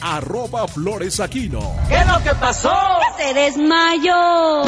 arroba Flores Aquino. ¿Qué es lo que pasó? Se desmayó.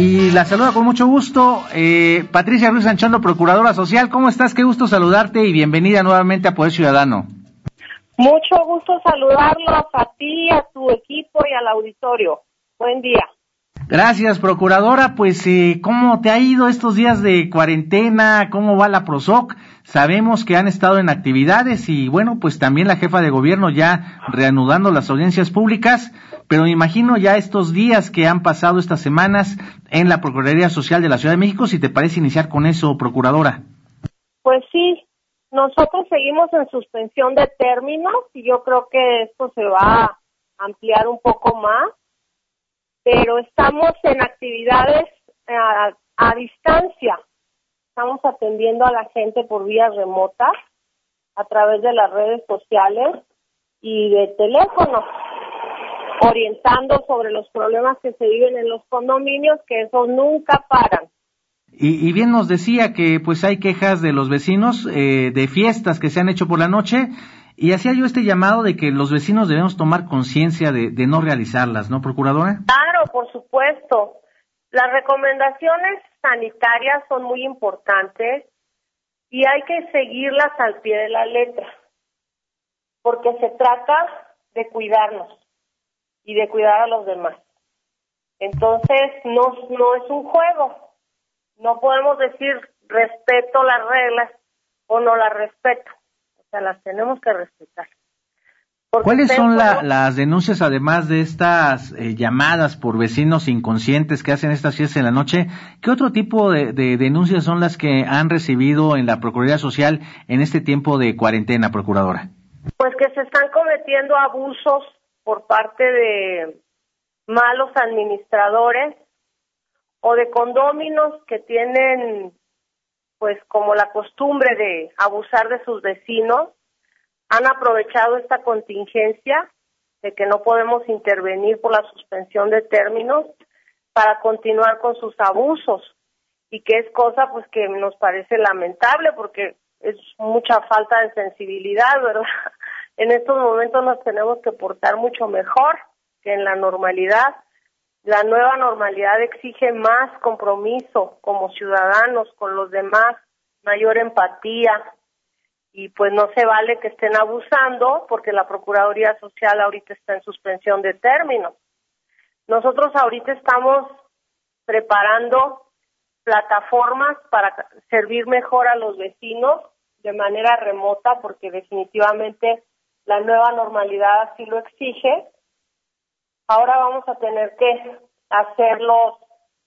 Y la saluda con mucho gusto eh, Patricia Ruiz Anchondo, Procuradora Social. ¿Cómo estás? Qué gusto saludarte y bienvenida nuevamente a Poder Ciudadano. Mucho gusto saludarlos a ti, a tu equipo y al auditorio. Buen día. Gracias, Procuradora. Pues, eh, ¿cómo te ha ido estos días de cuarentena? ¿Cómo va la PROSOC? Sabemos que han estado en actividades y, bueno, pues también la jefa de gobierno ya reanudando las audiencias públicas, pero me imagino ya estos días que han pasado estas semanas en la Procuraduría Social de la Ciudad de México, si te parece iniciar con eso, Procuradora. Pues sí, nosotros seguimos en suspensión de términos y yo creo que esto se va a ampliar un poco más, pero estamos en actividades a, a distancia. Estamos atendiendo a la gente por vías remotas a través de las redes sociales y de teléfono, orientando sobre los problemas que se viven en los condominios, que esos nunca paran. Y, y bien nos decía que pues hay quejas de los vecinos eh, de fiestas que se han hecho por la noche y hacía yo este llamado de que los vecinos debemos tomar conciencia de, no realizarlas, ¿no, Procuradora? Claro, por supuesto. Las recomendaciones sanitarias son muy importantes y hay que seguirlas al pie de la letra, porque se trata de cuidarnos y de cuidar a los demás. Entonces, no, no es un juego. No podemos decir respeto las reglas o no las respeto. O sea, las tenemos que respetar. Porque ¿Cuáles son la- las denuncias, además de estas eh, llamadas por vecinos inconscientes que hacen estas fiestas en la noche? ¿Qué otro tipo de, de denuncias son las que han recibido en la Procuraduría Social en este tiempo de cuarentena, Procuradora? Pues que se están cometiendo abusos por parte de malos administradores o de condóminos que tienen pues como la costumbre de abusar de sus vecinos, han aprovechado esta contingencia de que no podemos intervenir por la suspensión de términos para continuar con sus abusos y que es cosa pues que nos parece lamentable porque es mucha falta de sensibilidad, ¿verdad? En estos momentos nos tenemos que portar mucho mejor que en la normalidad. La nueva normalidad exige más compromiso como ciudadanos con los demás, mayor empatía y pues no se vale que estén abusando porque la Procuraduría Social ahorita está en suspensión de términos. Nosotros ahorita estamos preparando plataformas para servir mejor a los vecinos de manera remota porque definitivamente la nueva normalidad así lo exige. Ahora vamos a tener que hacer los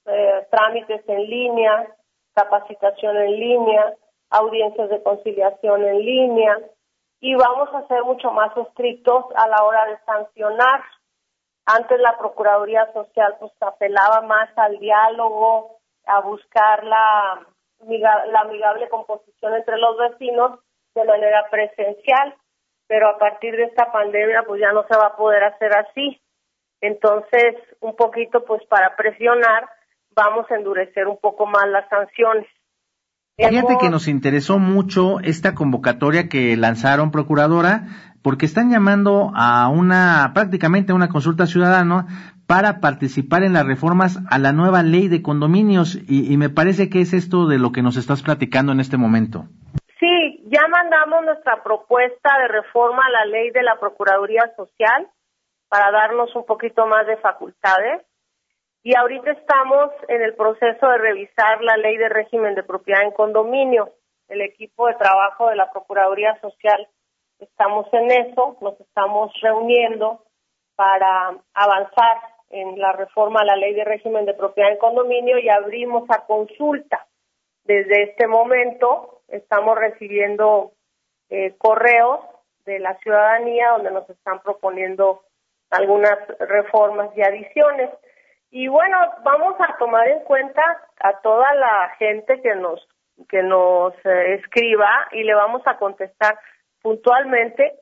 eh, trámites en línea, capacitación en línea, audiencias de conciliación en línea y vamos a ser mucho más estrictos a la hora de sancionar. Antes la Procuraduría Social pues apelaba más al diálogo, a buscar la, la amigable composición entre los vecinos de manera presencial, pero a partir de esta pandemia pues ya no se va a poder hacer así. Entonces, un poquito pues para presionar, vamos a endurecer un poco más las sanciones. Fíjate que nos interesó mucho esta convocatoria que lanzaron, Procuradora, porque están llamando a una, prácticamente a una consulta ciudadana para participar en las reformas a la nueva ley de condominios y, y me parece que es esto de lo que nos estás platicando en este momento. Sí, ya mandamos nuestra propuesta de reforma a la ley de la Procuraduría Social para darnos un poquito más de facultades y ahorita estamos en el proceso de revisar la ley de régimen de propiedad en condominio. El equipo de trabajo de la Procuraduría Social estamos en eso, nos estamos reuniendo para avanzar en la reforma a la ley de régimen de propiedad en condominio y abrimos a consulta. Desde este momento estamos recibiendo eh, correos de la ciudadanía donde nos están proponiendo algunas reformas y adiciones. Y bueno, vamos a tomar en cuenta a toda la gente que nos que nos eh, escriba y le vamos a contestar puntualmente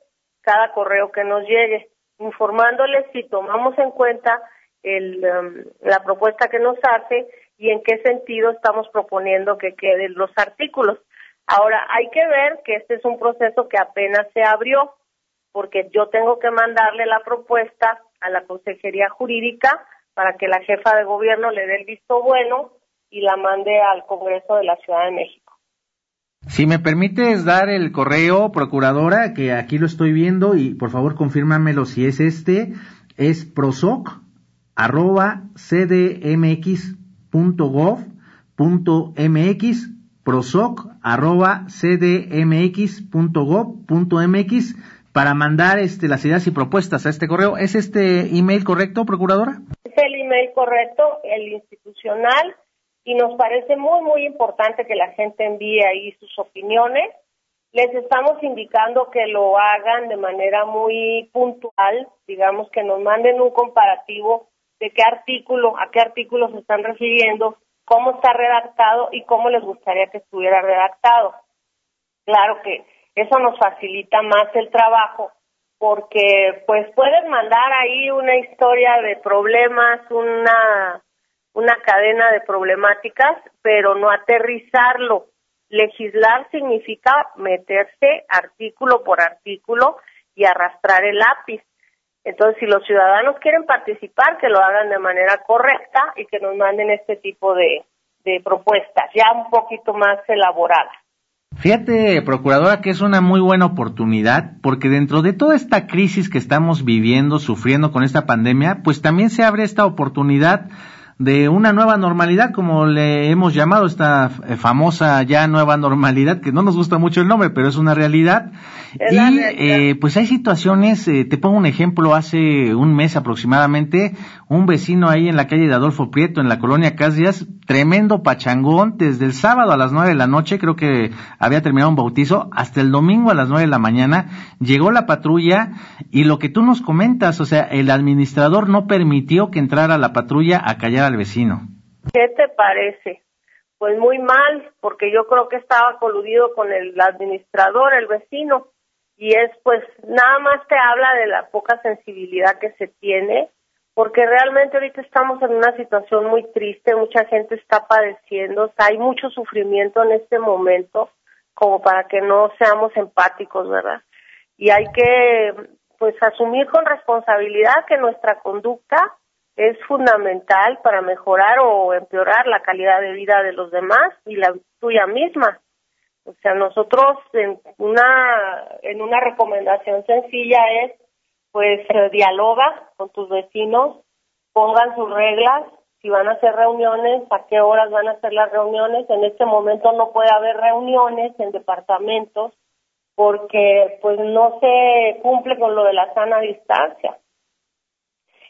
cada correo que nos llegue, informándoles si tomamos en cuenta el, um, la propuesta que nos hace y en qué sentido estamos proponiendo que queden los artículos. Ahora, hay que ver que este es un proceso que apenas se abrió, porque yo tengo que mandarle la propuesta a la Consejería Jurídica para que la jefa de gobierno le dé el visto bueno y la mande al Congreso de la Ciudad de México. Si me permites dar el correo, procuradora, que aquí lo estoy viendo y por favor confírmamelo si es este, es prosoc arroba cdmx.gov.mx prosoc arroba cdmx.gov.mx para mandar este, las ideas y propuestas a este correo. ¿Es este email correcto, procuradora? Es el email correcto, el institucional, y nos parece muy, muy importante que la gente envíe ahí sus opiniones. Les estamos indicando que lo hagan de manera muy puntual, digamos que nos manden un comparativo de qué artículo, a qué artículo se están refiriendo, cómo está redactado y cómo les gustaría que estuviera redactado. Claro que eso nos facilita más el trabajo porque pues puedes mandar ahí una historia de problemas, una una cadena de problemáticas, pero no aterrizarlo. Legislar significa meterse artículo por artículo y arrastrar el lápiz. Entonces, si los ciudadanos quieren participar, que lo hagan de manera correcta y que nos manden este tipo de, de propuestas, ya un poquito más elaboradas. Fíjate, Procuradora, que es una muy buena oportunidad, porque dentro de toda esta crisis que estamos viviendo, sufriendo con esta pandemia, pues también se abre esta oportunidad de una nueva normalidad, como le hemos llamado esta eh, famosa ya nueva normalidad, que no nos gusta mucho el nombre, pero es una realidad. y Eh, pues hay situaciones, eh, te pongo un ejemplo, hace un mes aproximadamente, un vecino ahí en la calle de Adolfo Prieto, en la colonia Casias, tremendo pachangón, desde el sábado a las nueve de la noche, creo que había terminado un bautizo, hasta el domingo a las nueve de la mañana, llegó la patrulla y lo que tú nos comentas, o sea, el administrador no permitió que entrara la patrulla a callar vecino. ¿Qué te parece? Pues muy mal, porque yo creo que estaba coludido con el administrador, el vecino, y es pues nada más te habla de la poca sensibilidad que se tiene, porque realmente ahorita estamos en una situación muy triste, mucha gente está padeciendo, hay mucho sufrimiento en este momento, como para que no seamos empáticos, ¿verdad? Y hay que pues asumir con responsabilidad que nuestra conducta es fundamental para mejorar o empeorar la calidad de vida de los demás y la tuya misma. O sea, nosotros en una en una recomendación sencilla es pues eh, dialoga con tus vecinos, pongan sus reglas, si van a hacer reuniones, a qué horas van a hacer las reuniones. En este momento no puede haber reuniones en departamentos porque pues no se cumple con lo de la sana distancia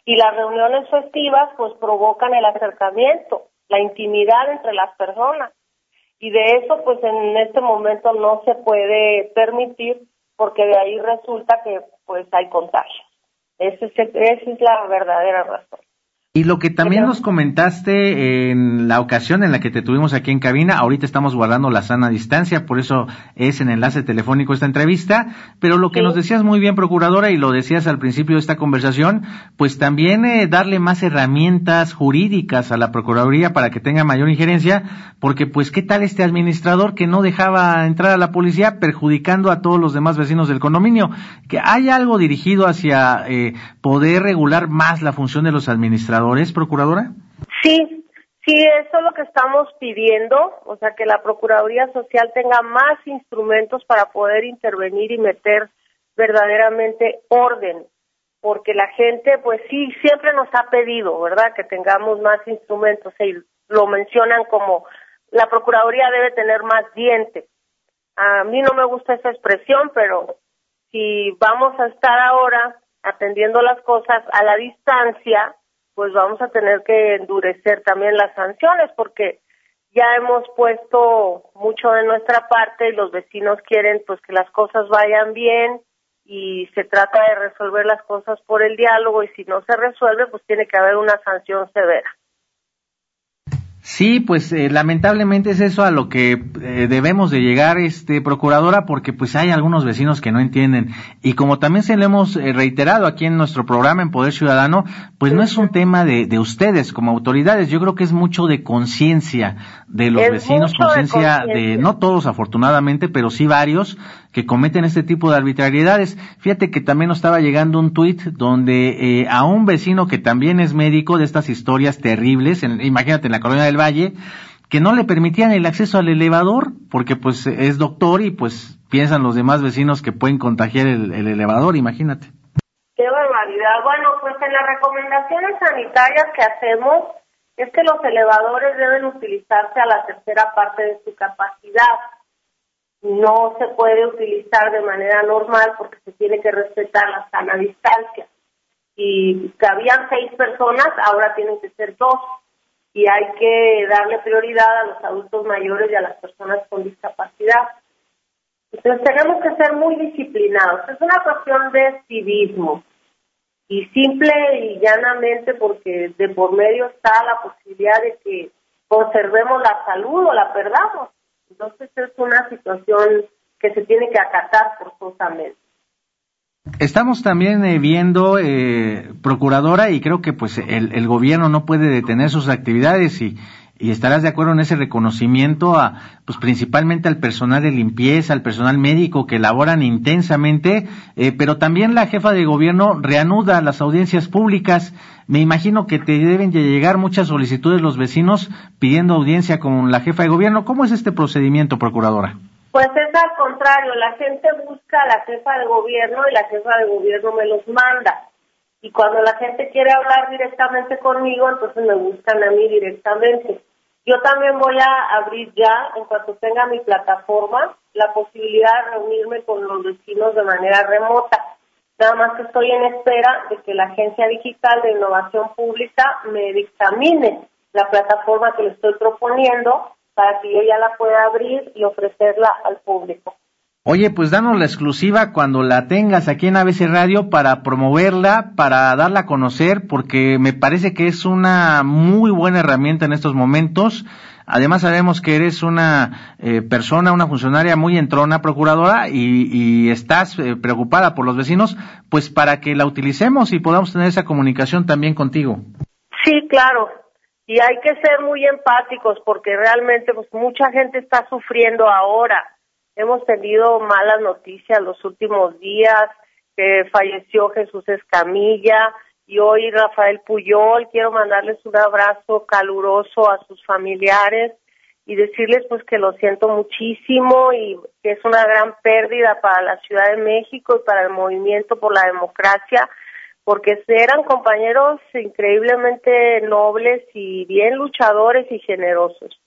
y las reuniones festivas pues provocan el acercamiento, la intimidad entre las personas y de eso pues en este momento no se puede permitir porque de ahí resulta que pues hay contagio. Esa es, esa es la verdadera razón. Y lo que también nos comentaste en la ocasión en la que te tuvimos aquí en cabina, ahorita estamos guardando la sana distancia, por eso es en enlace telefónico esta entrevista, pero lo que nos decías muy bien, procuradora, y lo decías al principio de esta conversación, pues también eh, darle más herramientas jurídicas a la Procuraduría para que tenga mayor injerencia, porque pues qué tal este administrador que no dejaba entrar a la policía perjudicando a todos los demás vecinos del condominio, que hay algo dirigido hacia eh, poder regular más la función de los administradores procuradora? Sí, sí, eso es lo que estamos pidiendo, o sea, que la Procuraduría Social tenga más instrumentos para poder intervenir y meter verdaderamente orden, porque la gente, pues sí, siempre nos ha pedido, ¿verdad?, que tengamos más instrumentos, y lo mencionan como la Procuraduría debe tener más dientes. A mí no me gusta esa expresión, pero si vamos a estar ahora atendiendo las cosas a la distancia, pues vamos a tener que endurecer también las sanciones porque ya hemos puesto mucho de nuestra parte y los vecinos quieren pues que las cosas vayan bien y se trata de resolver las cosas por el diálogo y si no se resuelve pues tiene que haber una sanción severa. Sí, pues eh, lamentablemente es eso a lo que eh, debemos de llegar, este procuradora, porque pues hay algunos vecinos que no entienden. Y como también se lo hemos eh, reiterado aquí en nuestro programa en Poder Ciudadano, pues no es un tema de, de ustedes como autoridades, yo creo que es mucho de conciencia de los vecinos, conciencia de, no todos afortunadamente, pero sí varios que cometen este tipo de arbitrariedades. Fíjate que también nos estaba llegando un tuit donde eh, a un vecino que también es médico de estas historias terribles, imagínate en la colonia del Valle, que no le permitían el acceso al elevador porque pues es doctor y pues piensan los demás vecinos que pueden contagiar el, el elevador, imagínate. Qué barbaridad. Bueno, pues en las recomendaciones sanitarias que hacemos es que los elevadores deben utilizarse a la tercera parte de su capacidad no se puede utilizar de manera normal porque se tiene que respetar la sana distancia. Y cabían seis personas, ahora tienen que ser dos. Y hay que darle prioridad a los adultos mayores y a las personas con discapacidad. Entonces tenemos que ser muy disciplinados. Es una cuestión de civismo. Y simple y llanamente porque de por medio está la posibilidad de que conservemos la salud o la perdamos. Entonces es una situación que se tiene que acatar forzosamente. Estamos también eh, viendo, eh, procuradora, y creo que pues el, el, gobierno no puede detener sus actividades y, y estarás de acuerdo en ese reconocimiento a, pues principalmente al personal de limpieza, al personal médico que laboran intensamente, eh, pero también la jefa de gobierno reanuda las audiencias públicas. Me imagino que te deben llegar muchas solicitudes los vecinos pidiendo audiencia con la jefa de gobierno. ¿Cómo es este procedimiento, procuradora? Pues es al contrario, la gente busca a la jefa de gobierno y la jefa de gobierno me los manda. Y cuando la gente quiere hablar directamente conmigo, entonces me buscan a mí directamente. Yo también voy a abrir ya, en cuanto tenga mi plataforma, la posibilidad de reunirme con los vecinos de manera remota. Nada más que estoy en espera de que la Agencia Digital de Innovación Pública me dictamine la plataforma que le estoy proponiendo para que yo ya la pueda abrir y ofrecerla al público. Oye, pues danos la exclusiva cuando la tengas aquí en ABC Radio para promoverla, para darla a conocer, porque me parece que es una muy buena herramienta en estos momentos. Además sabemos que eres una eh, persona, una funcionaria muy entrona, procuradora, y, estás eh, preocupada por los vecinos, pues para que la utilicemos y podamos tener esa comunicación también contigo. Sí, claro. Y hay que ser muy empáticos porque realmente pues mucha gente está sufriendo ahora Hemos tenido malas noticias los últimos días, que falleció Jesús Escamilla y hoy Rafael Puyol. Quiero mandarles un abrazo caluroso a sus familiares y decirles pues que lo siento muchísimo y que es una gran pérdida para la Ciudad de México y para el movimiento por la democracia porque eran compañeros increíblemente nobles y bien luchadores y generosos.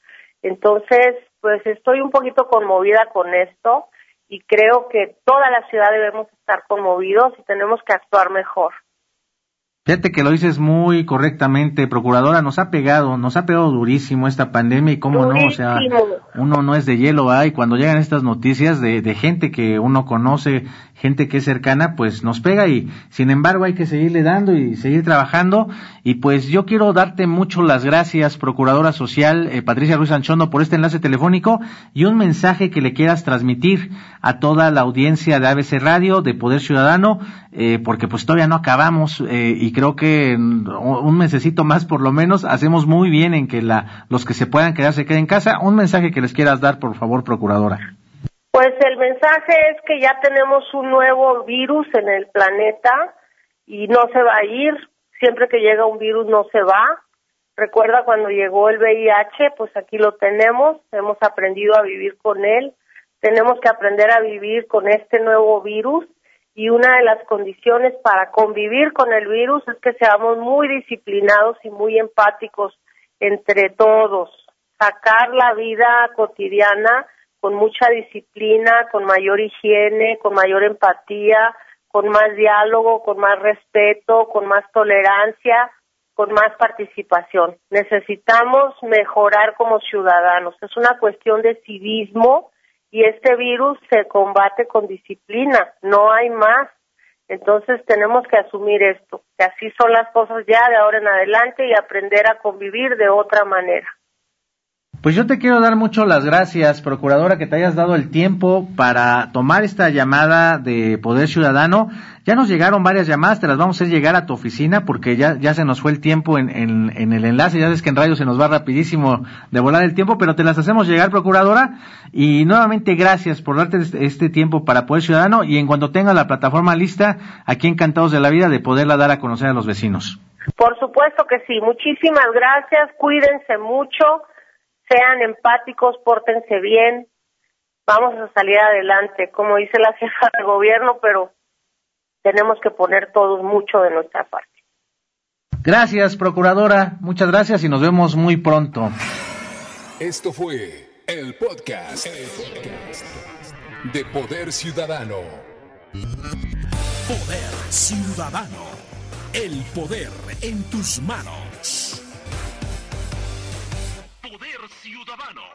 Entonces, pues estoy un poquito conmovida con esto y creo que toda la ciudad debemos estar conmovidos y tenemos que actuar mejor. Fíjate que lo dices muy correctamente, procuradora, nos ha pegado, nos ha pegado durísimo esta pandemia y cómo no, o sea, uno no es de hielo, hay cuando llegan estas noticias de, de gente que uno conoce, gente que es cercana, pues nos pega y sin embargo hay que seguirle dando y seguir trabajando. Y pues yo quiero darte mucho las gracias, procuradora social eh, Patricia Ruiz Anchondo, por este enlace telefónico y un mensaje que le quieras transmitir a toda la audiencia de ABC Radio, de Poder Ciudadano, eh, porque pues todavía no acabamos eh, y creo que un mesecito más por lo menos hacemos muy bien en que la, los que se puedan quedar se queden en casa. Un mensaje que les quieras dar, por favor, procuradora. Pues el mensaje es que ya tenemos un nuevo virus en el planeta y no se va a ir. Siempre que llega un virus no se va. Recuerda cuando llegó el VIH, pues aquí lo tenemos, hemos aprendido a vivir con él. Tenemos que aprender a vivir con este nuevo virus y una de las condiciones para convivir con el virus es que seamos muy disciplinados y muy empáticos entre todos. Sacar la vida cotidiana con mucha disciplina, con mayor higiene, con mayor empatía, con más diálogo, con más respeto, con más tolerancia, con más participación. Necesitamos mejorar como ciudadanos. Es una cuestión de civismo y este virus se combate con disciplina, no hay más. Entonces tenemos que asumir esto, que así son las cosas ya de ahora en adelante y aprender a convivir de otra manera. Pues yo te quiero dar mucho las gracias, procuradora, que te hayas dado el tiempo para tomar esta llamada de Poder Ciudadano. Ya nos llegaron varias llamadas, te las vamos a hacer llegar a tu oficina porque ya, ya se nos fue el tiempo en, en, el enlace. Ya ves que en radio se nos va rapidísimo de volar el tiempo, pero te las hacemos llegar, procuradora. Y nuevamente gracias por darte este, este tiempo para Poder Ciudadano y en cuanto tenga la plataforma lista, aquí encantados de la vida de poderla dar a conocer a los vecinos. Por supuesto que sí. Muchísimas gracias. Cuídense mucho sean empáticos, pórtense bien, vamos a salir adelante, como dice la jefa de gobierno, pero tenemos que poner todos mucho de nuestra parte. Gracias, Procuradora. Muchas gracias y nos vemos muy pronto. Esto fue el podcast, el podcast de Poder Ciudadano. Poder Ciudadano. El poder en tus manos. Poder Ciudadano.